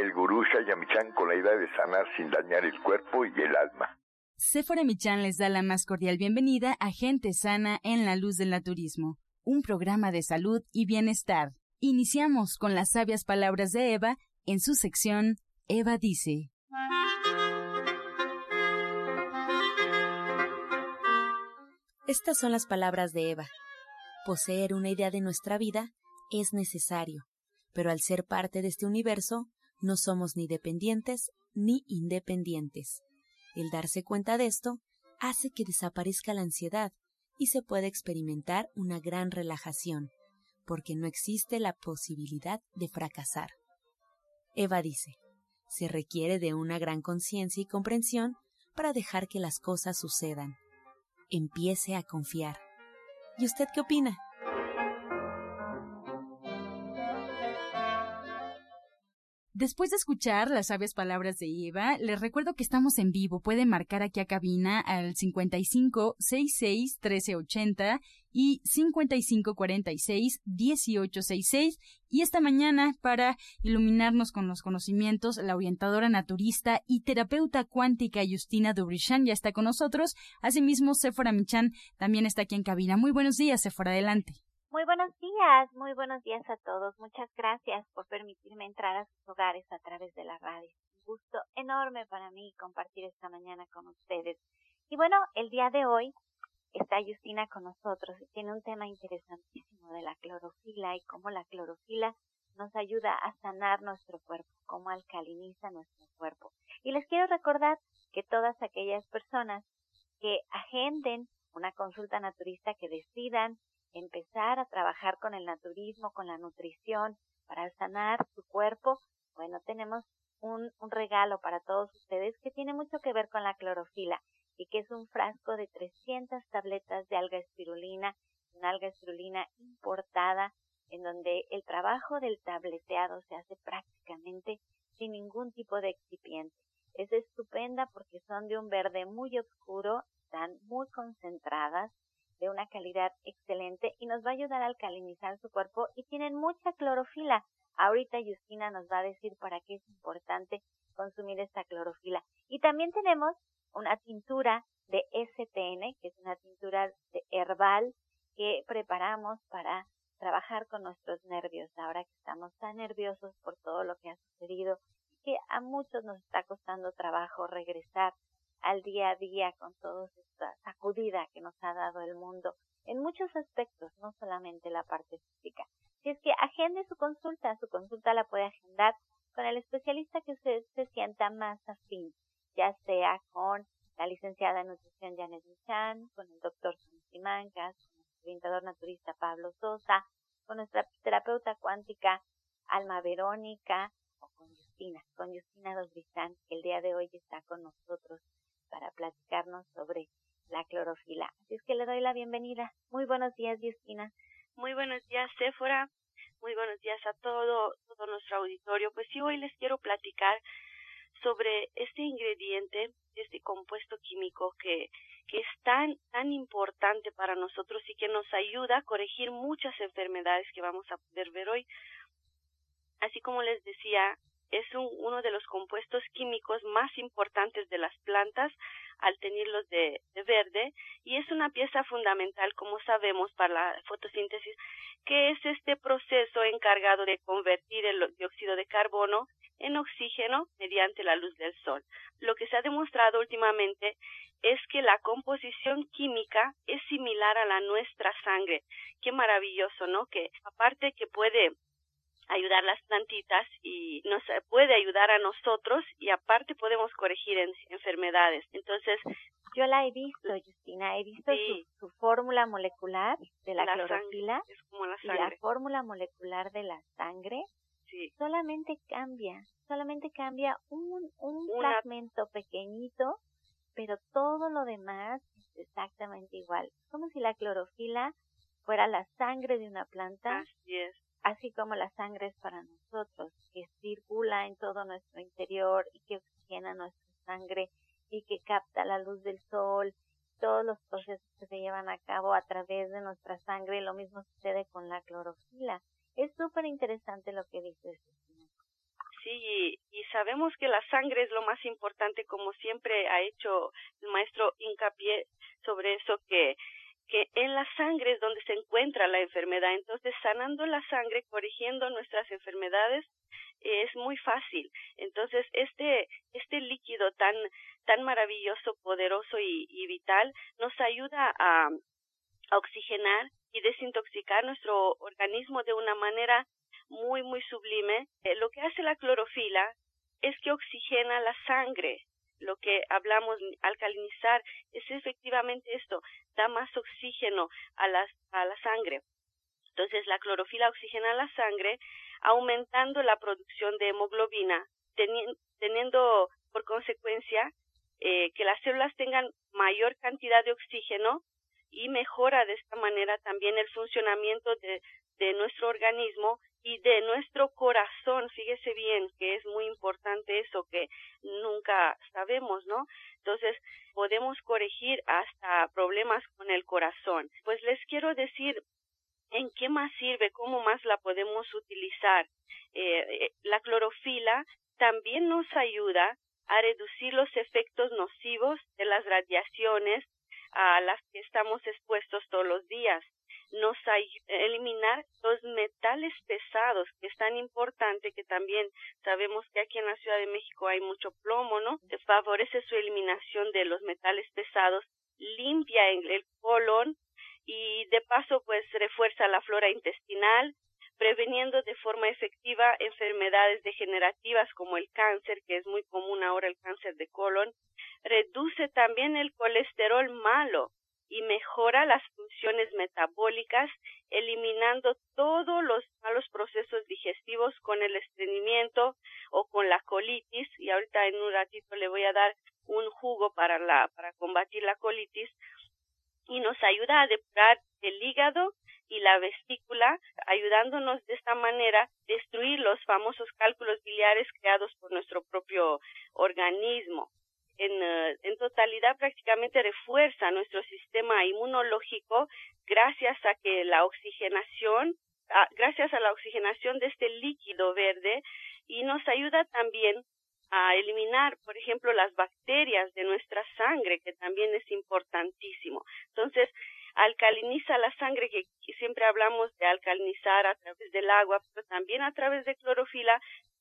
el gurú Shayamichan con la idea de sanar sin dañar el cuerpo y el alma. Sephora Michan les da la más cordial bienvenida a Gente Sana en la Luz del Naturismo, un programa de salud y bienestar. Iniciamos con las sabias palabras de Eva en su sección Eva dice. Estas son las palabras de Eva. Poseer una idea de nuestra vida es necesario, pero al ser parte de este universo, no somos ni dependientes ni independientes. El darse cuenta de esto hace que desaparezca la ansiedad y se pueda experimentar una gran relajación, porque no existe la posibilidad de fracasar. Eva dice, se requiere de una gran conciencia y comprensión para dejar que las cosas sucedan. Empiece a confiar. ¿Y usted qué opina? Después de escuchar las sabias palabras de Eva, les recuerdo que estamos en vivo. Pueden marcar aquí a cabina al 55 66 1380 y 55 46 1866. Y esta mañana, para iluminarnos con los conocimientos, la orientadora naturista y terapeuta cuántica Justina Dubrichan ya está con nosotros. Asimismo, Sephora Michan también está aquí en cabina. Muy buenos días, Sephora, adelante. Muy buenos días, muy buenos días a todos. Muchas gracias por permitirme entrar a sus hogares a través de la radio. Un gusto enorme para mí compartir esta mañana con ustedes. Y bueno, el día de hoy está Justina con nosotros y tiene un tema interesantísimo de la clorofila y cómo la clorofila nos ayuda a sanar nuestro cuerpo, cómo alcaliniza nuestro cuerpo. Y les quiero recordar que todas aquellas personas que agenden una consulta naturista, que decidan empezar a trabajar con el naturismo, con la nutrición, para sanar su cuerpo, bueno, tenemos un, regalo para todos ustedes que tiene mucho que ver con la clorofila y que es un frasco de 300 tabletas de alga espirulina, una alga espirulina importada, en donde el trabajo del tableteado se hace prácticamente sin ningún tipo de excipiente. Es estupenda porque son de un verde muy oscuro, están muy concentradas, de una calidad excelente y nos va a ayudar a alcalinizar su cuerpo y tienen mucha clorofila. Ahorita Justina nos va a decir para qué es importante consumir esta clorofila. Y también tenemos una tintura de STN, que es una tintura de herbal que preparamos para trabajar con nuestros nervios ahora que estamos tan nerviosos por todo lo que ha sucedido que a muchos nos está costando trabajo regresar al día a día con toda esta sacudida que nos ha dado el mundo en muchos aspectos, no solamente la parte física. Si es que agende su consulta, su consulta la puede agendar con el especialista que usted se sienta más afín, ya sea con la licenciada en nutrición Janet Michan, con el doctor Simancas, con el orientador naturista Pablo Sosa, con nuestra terapeuta cuántica Alma Verónica o con Justina, con Justina Dos que el día de hoy está con nosotros para platicarnos sobre la clorofila. Así es que le doy la bienvenida. Muy buenos días, Justina. Muy buenos días, Sephora. Muy buenos días a todo, todo nuestro auditorio. Pues sí, hoy les quiero platicar sobre este ingrediente, este compuesto químico que, que es tan, tan importante para nosotros y que nos ayuda a corregir muchas enfermedades que vamos a poder ver hoy. Así como les decía, es uno de los compuestos químicos más importantes de las plantas al tenerlos de, verde y es una pieza fundamental, como sabemos, para la fotosíntesis, que es este proceso encargado de convertir el dióxido de carbono en oxígeno mediante la luz del sol. Lo que se ha demostrado últimamente es que la composición química es similar a la nuestra sangre. Qué maravilloso, ¿no? Que aparte que puede ayudar las plantitas y nos puede ayudar a nosotros y aparte podemos corregir enfermedades. Entonces, yo la he visto, Justina, he visto su, fórmula molecular de la, clorofila es como la y la fórmula molecular de la sangre solamente cambia, solamente cambia un, un fragmento pequeñito, pero todo lo demás es exactamente igual. Como si la clorofila fuera la sangre de una planta. Así es. Así como la sangre es para nosotros, que circula en todo nuestro interior y que oxigena nuestra sangre y que capta la luz del sol, todos los procesos que se llevan a cabo a través de nuestra sangre, lo mismo sucede con la clorofila. Es súper interesante lo que dices. Sí, y, sabemos que la sangre es lo más importante, como siempre ha hecho el maestro hincapié sobre eso, que, que en la sangre es donde se encuentra la enfermedad. Entonces, sanando la sangre, corrigiendo nuestras enfermedades, es muy fácil. Entonces, este, este líquido tan, tan maravilloso, poderoso y, vital nos ayuda a, oxigenar y desintoxicar nuestro organismo de una manera muy, muy sublime. Eh, lo que hace la clorofila es que oxigena la sangre. Lo que hablamos alcalinizar es efectivamente esto, da más oxígeno a, las, a la sangre. Entonces la clorofila oxigena la sangre, aumentando la producción de hemoglobina, teniendo por consecuencia eh, que las células tengan mayor cantidad de oxígeno y mejora de esta manera también el funcionamiento de, de nuestro organismo y de nuestro corazón. Fíjese bien que es muy importante eso que nunca sabemos, ¿no? Entonces, podemos corregir hasta problemas con el corazón. Pues les quiero decir en qué más sirve, cómo más la podemos utilizar. Eh, eh, la clorofila también nos ayuda a reducir los efectos nocivos de las radiaciones a las que estamos expuestos todos los días nos eliminar los metales pesados, que es tan importante que también sabemos que aquí en la Ciudad de México hay mucho plomo, ¿no? Favorece su eliminación de los metales pesados, limpia el colon y de paso pues refuerza la flora intestinal, preveniendo de forma efectiva enfermedades degenerativas como el cáncer, que es muy común ahora el cáncer de colon, reduce también el colesterol malo, y mejora las funciones metabólicas, eliminando todos los malos procesos digestivos con el estreñimiento o con la colitis. Y ahorita en un ratito le voy a dar un jugo para, la, para combatir la colitis. Y nos ayuda a depurar el hígado y la vesícula, ayudándonos de esta manera a destruir los famosos cálculos biliares creados por nuestro propio organismo en, eh, en totalidad prácticamente refuerza nuestro sistema inmunológico gracias a que la oxigenación, gracias a la oxigenación de este líquido verde y nos ayuda también a eliminar, por ejemplo, las bacterias de nuestra sangre, que también es importantísimo. Entonces, alcaliniza la sangre, que siempre hablamos de alcalinizar a través del agua, pero también a través de clorofila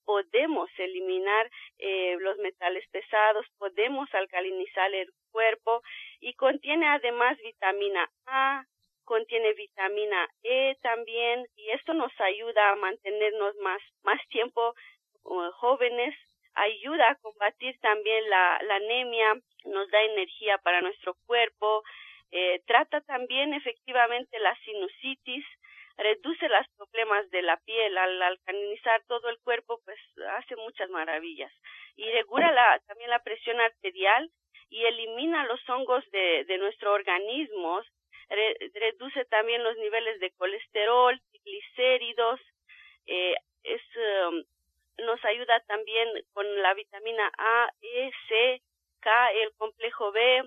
podemos eliminar eh, los metales pesados, podemos alcalinizar el cuerpo y contiene además vitamina A, contiene vitamina E también y esto nos ayuda a mantenernos más, más tiempo jóvenes, ayuda a combatir también la, la, anemia, nos da energía para nuestro cuerpo, eh, trata también efectivamente la sinusitis, reduce los problemas de la piel. Al alcalinizar todo el cuerpo pues hace muchas maravillas. Y regula la, también la presión arterial y elimina los hongos de, de nuestro organismo. Reduce también los niveles de colesterol glicéridos eh, es um, nos ayuda también con la vitamina A, E, C, K, el complejo B,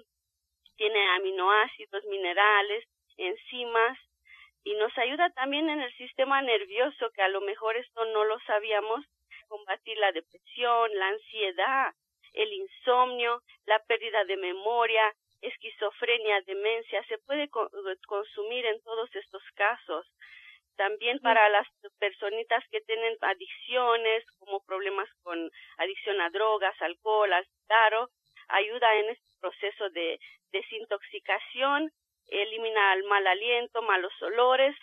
tiene aminoácidos, minerales, enzimas, y nos ayuda también en el sistema nervioso, que a lo mejor esto no lo sabíamos, combatir la depresión, la ansiedad, el insomnio, la pérdida de memoria, esquizofrenia, demencia, se puede consumir en todos estos casos. También para las personitas que tienen adicciones, como problemas con adicción a drogas, alcohol, al ayuda en este proceso de desintoxicación elimina el mal aliento, malos olores,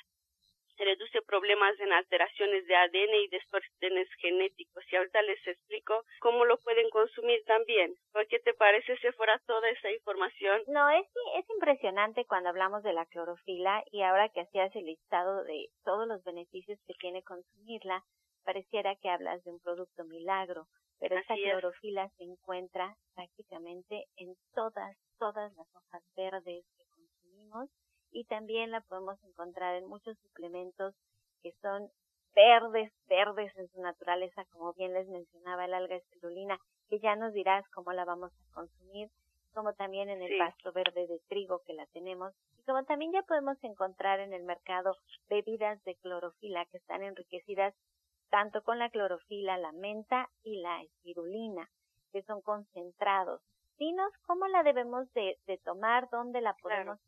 reduce problemas en alteraciones de ADN y distorsiones genéticos. Y ahorita les explico cómo lo pueden consumir también. ¿Por qué te parece si fuera toda esa información? No, es, es impresionante cuando hablamos de la clorofila y ahora que hacías el listado de todos los beneficios que tiene consumirla, pareciera que hablas de un producto milagro, pero esta clorofila se encuentra prácticamente en todas, todas las hojas verdes que y también la podemos encontrar en muchos suplementos que son verdes, verdes en su naturaleza, como bien les mencionaba el alga espirulina, que ya nos dirás cómo la vamos a consumir, como también en el pasto verde de trigo que la tenemos, y como también ya podemos encontrar en el mercado bebidas de clorofila que están enriquecidas tanto con la clorofila, la menta y la espirulina, que son concentrados. Dinos cómo la debemos de, tomar, dónde la podemos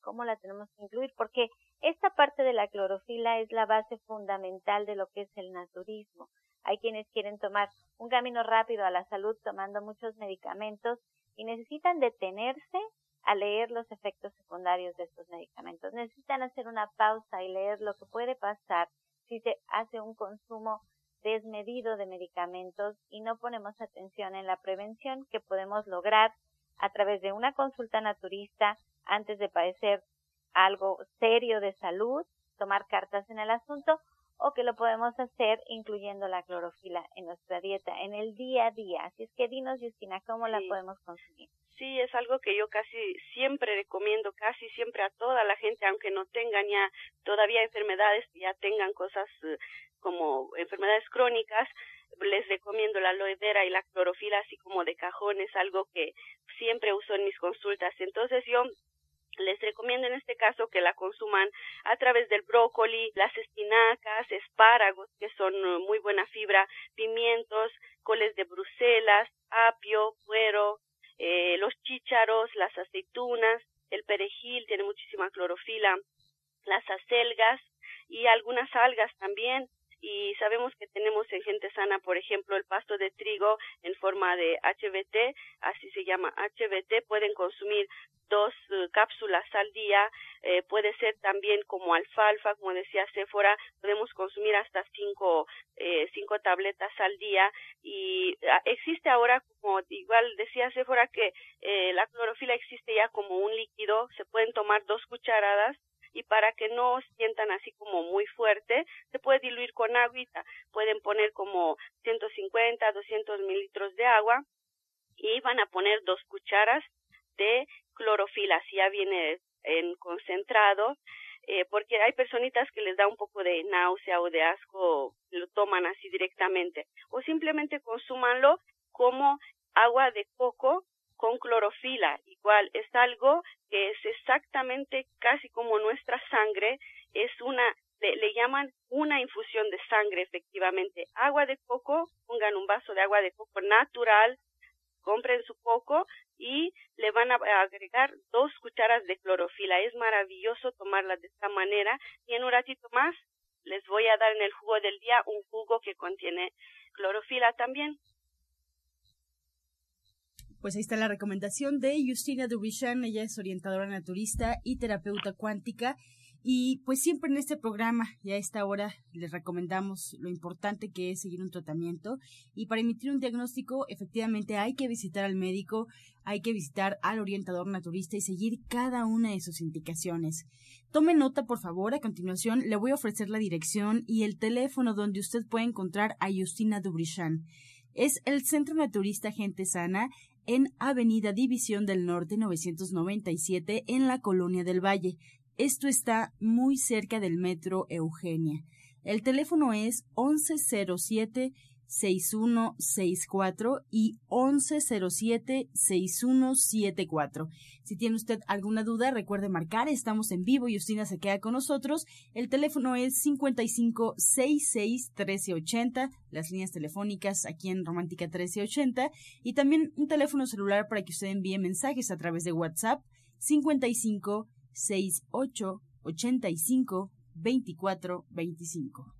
cómo la tenemos que incluir, porque esta parte de la clorofila es la base fundamental de lo que es el naturismo. Hay quienes quieren tomar un camino rápido a la salud tomando muchos medicamentos y necesitan detenerse a leer los efectos secundarios de estos medicamentos. Necesitan hacer una pausa y leer lo que puede pasar si se hace un consumo desmedido de medicamentos y no ponemos atención en la prevención que podemos lograr a través de una consulta naturista antes de padecer algo serio de salud, tomar cartas en el asunto o que lo podemos hacer incluyendo la clorofila en nuestra dieta en el día a día. Así es que dinos, Justina, ¿cómo la podemos consumir? Sí, es algo que yo casi siempre recomiendo, casi siempre a toda la gente, aunque no tengan ya todavía enfermedades, ya tengan cosas eh, como enfermedades crónicas, les recomiendo la aloe vera y la clorofila así como de cajón, es algo que siempre uso en mis consultas. Entonces yo les recomiendo en este caso que la consuman a través del brócoli, las espinacas, espárragos, que son uh, muy buena fibra, pimientos, coles de Bruselas, apio, puero, eh, los chícharos, las aceitunas, el perejil tiene muchísima clorofila, las acelgas y algunas algas también y sabemos que tenemos en gente sana, por ejemplo, el pasto de trigo en forma de HBT, así se llama HBT, pueden consumir dos eh, cápsulas al día, eh, puede ser también como alfalfa, como decía Sephora, podemos consumir hasta cinco, eh, cinco tabletas al día y ah, existe ahora, como igual decía Sephora, que la clorofila existe ya como un líquido, se pueden tomar dos cucharadas y para que no sientan así como muy fuerte, se puede diluir con agüita. Pueden poner como 150, 200 mililitros de agua y van a poner dos cucharas de clorofila, si ya viene en concentrado, eh, porque hay personitas que les da un poco de náusea o de asco, lo toman así directamente, o simplemente consúmanlo como agua de coco con clorofila. Igual es algo que es exactamente casi como nuestra sangre, es una, le, llaman una infusión de sangre efectivamente. Agua de coco, pongan un vaso de agua de coco natural, compren su coco y le van a agregar dos cucharas de clorofila. Es maravilloso tomarla de esta manera y en un ratito más les voy a dar en el jugo del día un jugo que contiene clorofila también. Pues ahí está la recomendación de Justina Dubichan, ella es orientadora naturista y terapeuta cuántica. Y pues siempre en este programa y a esta hora les recomendamos lo importante que es seguir un tratamiento y para emitir un diagnóstico efectivamente hay que visitar al médico, hay que visitar al orientador naturista y seguir cada una de sus indicaciones. Tome nota por favor, a continuación le voy a ofrecer la dirección y el teléfono donde usted puede encontrar a Justina Dubrichan. Es el Centro Naturista Gente Sana en Avenida División del Norte 997 en la Colonia del Valle. Esto está muy cerca del metro Eugenia. El teléfono es 1107 6164 y 1107-6174. Si tiene usted alguna duda, recuerde marcar. Estamos en vivo y Justina se queda con nosotros. El teléfono es 5566-1380. Las líneas telefónicas aquí en Romántica 1380. Y también un teléfono celular para que usted envíe mensajes a través de WhatsApp 55 68 85 24 25.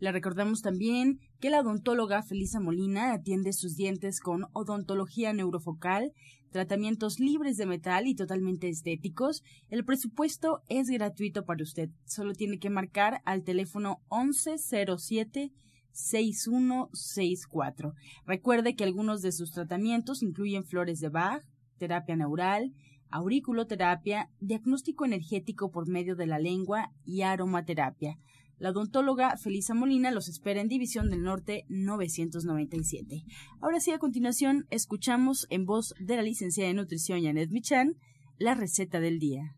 Le recordamos también que la odontóloga Felisa Molina atiende sus dientes con odontología neurofocal, tratamientos libres de metal y totalmente estéticos. El presupuesto es gratuito para usted. Solo tiene que marcar al teléfono 1107 6164. Recuerde que algunos de sus tratamientos incluyen flores de Bach, terapia neural, auriculoterapia, diagnóstico energético por medio de la lengua y aromaterapia. La odontóloga Felisa Molina los espera en División del Norte 997. Ahora sí, a continuación, escuchamos en voz de la licenciada de nutrición Janet Michan la receta del día.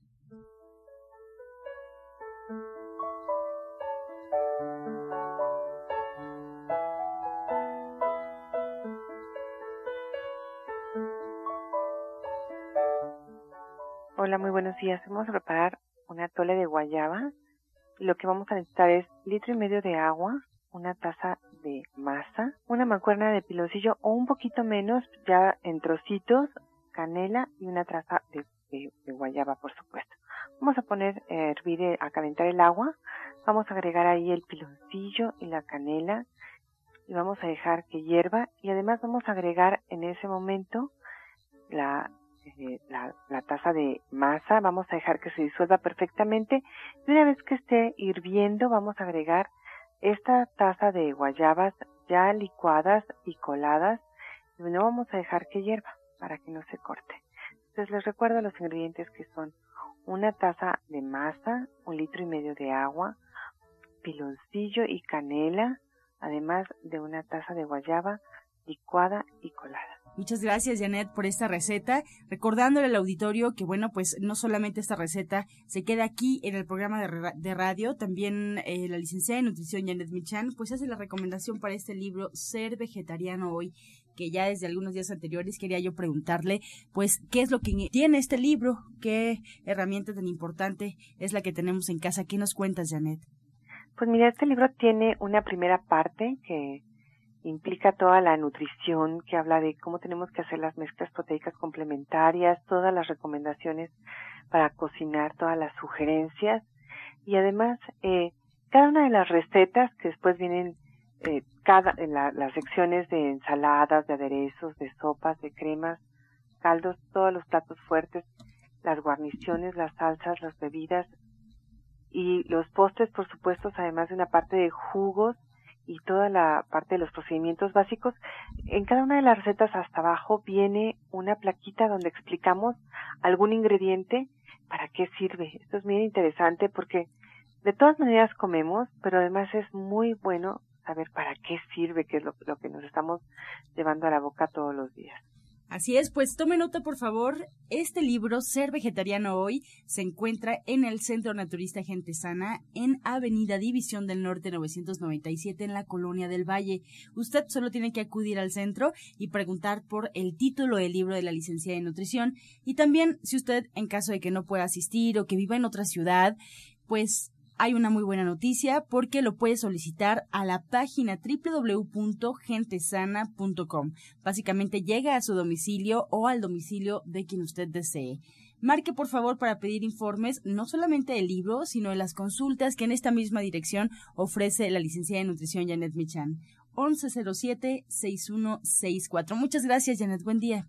Hola, muy buenos días. Vamos a preparar una tole de guayaba lo que vamos a necesitar es litro y medio de agua, una taza de masa, una mancuerna de piloncillo o un poquito menos ya en trocitos, canela y una taza de, guayaba, por supuesto. Vamos a poner a hervir, eh, a calentar el agua. Vamos a agregar ahí el piloncillo y la canela y vamos a dejar que hierva y además vamos a agregar en ese momento la eh, la, taza de masa, vamos a dejar que se disuelva perfectamente y una vez que esté hirviendo vamos a agregar esta taza de guayabas ya licuadas y coladas y no vamos a dejar que hierva para que no se corte. Entonces les recuerdo los ingredientes que son una taza de masa, un litro y medio de agua, piloncillo y canela, además de una taza de guayaba licuada y colada. Muchas gracias, Janet, por esta receta. Recordándole al auditorio que, bueno, pues no solamente esta receta se queda aquí en el programa de, radio, también eh, la licenciada en nutrición, Janet Michan, pues hace la recomendación para este libro, Ser Vegetariano Hoy, que ya desde algunos días anteriores quería yo preguntarle, pues, ¿qué es lo que tiene este libro? ¿Qué herramienta tan importante es la que tenemos en casa? ¿Qué nos cuentas, Janet? Pues mira, este libro tiene una primera parte que implica toda la nutrición que habla de cómo tenemos que hacer las mezclas proteicas complementarias, todas las recomendaciones para cocinar, todas las sugerencias. Y además eh, cada una de las recetas que después vienen eh, cada en las secciones de ensaladas, de aderezos, de sopas, de cremas, caldos, todos los platos fuertes, las guarniciones, las salsas, las bebidas y los postres, por supuesto, además de una parte de jugos y toda la parte de los procedimientos básicos, en cada una de las recetas hasta abajo viene una plaquita donde explicamos algún ingrediente para qué sirve. Esto es muy interesante porque de todas maneras comemos, pero además es muy bueno saber para qué sirve, qué es lo que nos estamos llevando a la boca todos los días. Así es, pues tome nota por favor. Este libro, Ser Vegetariano Hoy, se encuentra en el Centro Naturista Gente Sana, en Avenida División del Norte 997, en la Colonia del Valle. Usted solo tiene que acudir al centro y preguntar por el título del libro de la licenciada en nutrición. Y también, si usted, en caso de que no pueda asistir o que viva en otra ciudad, pues hay una muy buena noticia porque lo puede solicitar a la página www.gentesana.com. Básicamente llega a su domicilio o al domicilio de quien usted desee. Marque por favor para pedir informes no solamente del libro, sino de las consultas que en esta misma dirección ofrece la licenciada de nutrición Janet Michan. 1107-6164. Muchas gracias Janet, buen día.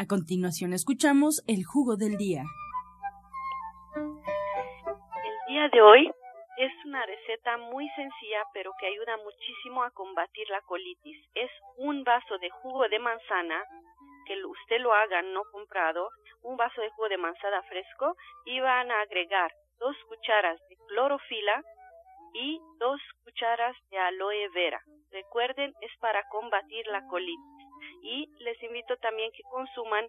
A continuación escuchamos el jugo del día. El día de hoy es una receta muy sencilla pero que ayuda muchísimo a combatir la colitis. Es un vaso de jugo de manzana que usted lo haga no comprado, un vaso de jugo de manzana fresco y van a agregar dos cucharas de clorofila y dos cucharas de aloe vera. Recuerden, es para combatir la colitis. Y les invito también que consuman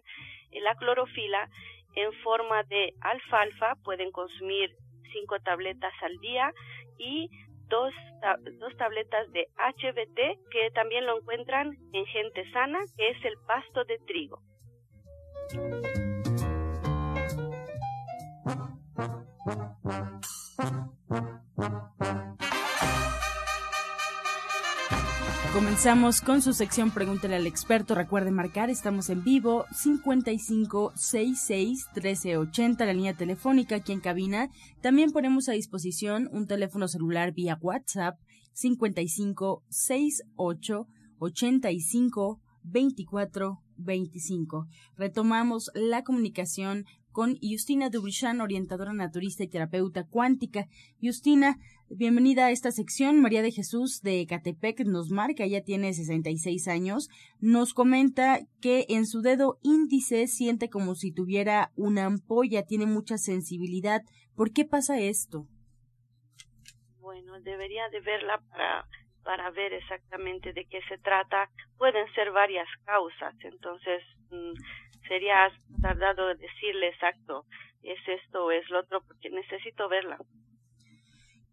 la clorofila en forma de alfalfa. Pueden consumir cinco tabletas al día y dos, dos tabletas de HBT que también lo encuentran en Gente Sana, que es el pasto de trigo. Comenzamos con su sección Pregúntele al experto. Recuerde marcar, estamos en vivo 5566 1380, la línea telefónica aquí en cabina. También ponemos a disposición un teléfono celular vía WhatsApp 5568 85 24 25. Retomamos la comunicación con Justina Dubrichan, orientadora naturista y terapeuta cuántica. Justina, bienvenida a esta sección. María de Jesús de Catepec nos marca, ella tiene 66 años, nos comenta que en su dedo índice siente como si tuviera una ampolla, tiene mucha sensibilidad. ¿Por qué pasa esto? Bueno, debería de verla para para ver exactamente de qué se trata. Pueden ser varias causas, entonces mm, sería tardado decirle exacto, es esto o es lo otro, porque necesito verla.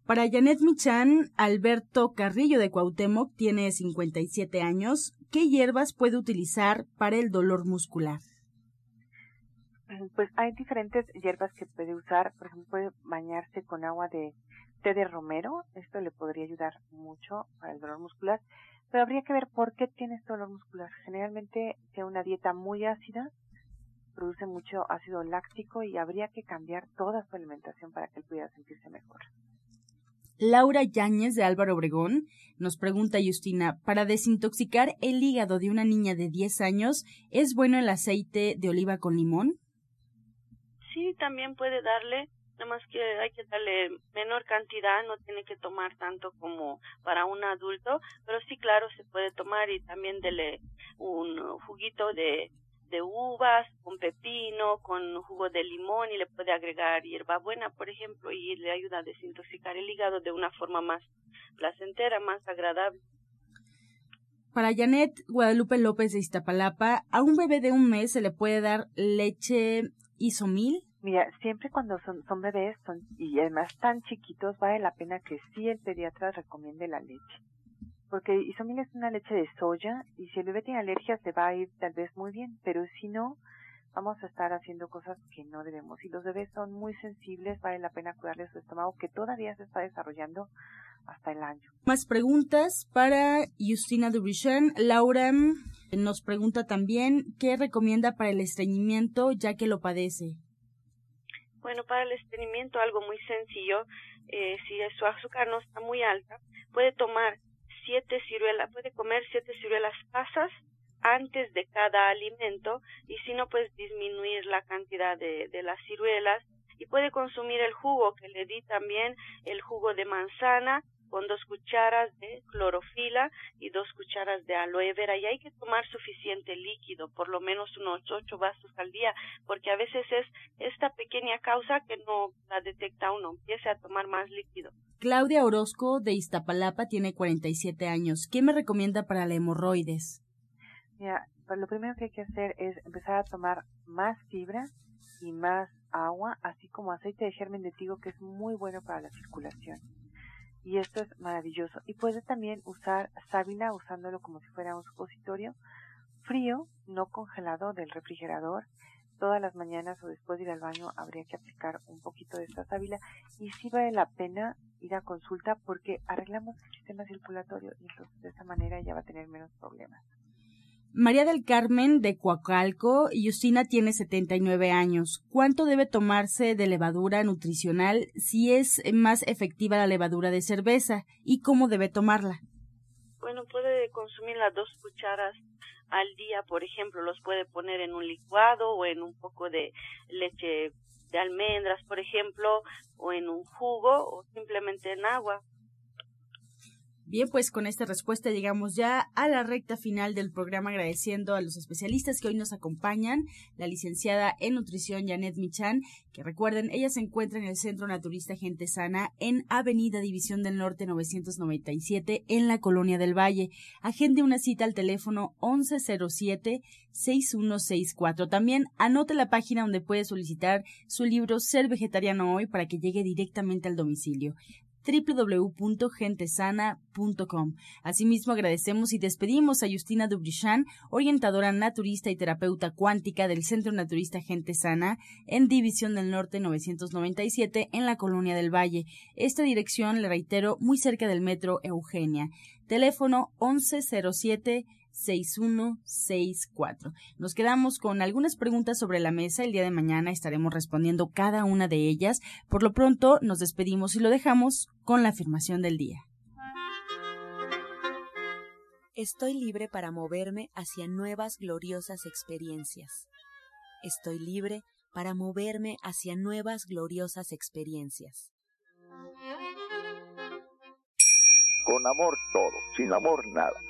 Para Janet Michan, Alberto Carrillo de Cuauhtémoc tiene 57 años. ¿Qué hierbas puede utilizar para el dolor muscular? Pues hay diferentes hierbas que puede usar. Por ejemplo, puede bañarse con agua de té de romero. Esto le podría ayudar mucho para el dolor muscular. Pero habría que ver por qué tiene este dolor muscular. Generalmente tiene una dieta muy ácida, produce mucho ácido láctico y habría que cambiar toda su alimentación para que él pudiera sentirse mejor. Laura Yáñez de Álvaro Obregón nos pregunta Justina, para desintoxicar el hígado de una niña de 10 años, ¿es bueno el aceite de oliva con limón? Sí, también puede darle, nada más que hay que darle menor cantidad, no tiene que tomar tanto como para un adulto, pero sí, claro, se puede tomar y también dele un juguito de de uvas, con pepino, con jugo de limón y le puede agregar hierbabuena, por ejemplo, y le ayuda a desintoxicar el hígado de una forma más placentera, más agradable. Para Janet Guadalupe López de Iztapalapa, a un bebé de un mes se le puede dar leche isomil. Mira, siempre cuando son, son bebés son, y además tan chiquitos, vale la pena que sí el pediatra recomiende la leche porque isomil es una leche de soya y si el bebé tiene alergia se va a ir tal vez muy bien, pero si no, vamos a estar haciendo cosas que no debemos. Y los bebés son muy sensibles, vale la pena cuidarles su estómago que todavía se está desarrollando hasta el año. Más preguntas para Justina Dubrichan. Laura nos pregunta también qué recomienda para el estreñimiento ya que lo padece. Bueno, para el estreñimiento algo muy sencillo. Eh, si su azúcar no está muy alta, puede tomar siete ciruelas, puede comer siete ciruelas pasas antes de cada alimento y si no, pues disminuir la cantidad de, de las ciruelas y puede consumir el jugo que le di también, el jugo de manzana con dos cucharas de clorofila y dos cucharas de aloe vera y hay que tomar suficiente líquido, por lo menos unos ocho vasos al día, porque a veces es esta pequeña causa que no la detecta uno, empiece a tomar más líquido. Claudia Orozco de Iztapalapa tiene 47 años. ¿Qué me recomienda para la hemorroides? Mira, pues lo primero que hay que hacer es empezar a tomar más fibra y más agua, así como aceite de germen de trigo que es muy bueno para la circulación. Y esto es maravilloso. Y puede también usar sábila usándolo como si fuera un supositorio frío, no congelado del refrigerador todas las mañanas o después de ir al baño habría que aplicar un poquito de esta sábila y sí vale la pena ir a consulta porque arreglamos el sistema circulatorio y entonces de esa manera ya va a tener menos problemas. María del Carmen de Coacalco, Justina tiene 79 años. ¿Cuánto debe tomarse de levadura nutricional si es más efectiva la levadura de cerveza y cómo debe tomarla? Bueno, puede consumir las dos cucharas al día, por ejemplo, los puede poner en un licuado o en un poco de leche de almendras, por ejemplo, o en un jugo o simplemente en agua. Bien, pues con esta respuesta llegamos ya a la recta final del programa agradeciendo a los especialistas que hoy nos acompañan, la licenciada en nutrición Janet Michan, que recuerden, ella se encuentra en el Centro Naturista Gente Sana en Avenida División del Norte 997 en la Colonia del Valle. Agende una cita al teléfono 1107-6164. También anote la página donde puede solicitar su libro Ser Vegetariano Hoy para que llegue directamente al domicilio www.gentesana.com. Asimismo, agradecemos y despedimos a Justina Dubrichan, orientadora naturista y terapeuta cuántica del Centro Naturista Gente Sana, en División del Norte 997, en la Colonia del Valle. Esta dirección, le reitero, muy cerca del metro Eugenia. Teléfono 1107 6164. Nos quedamos con algunas preguntas sobre la mesa. El día de mañana estaremos respondiendo cada una de ellas. Por lo pronto, nos despedimos y lo dejamos con la afirmación del día. Estoy libre para moverme hacia nuevas gloriosas experiencias. Estoy libre para moverme hacia nuevas gloriosas experiencias. Con amor todo, sin amor nada.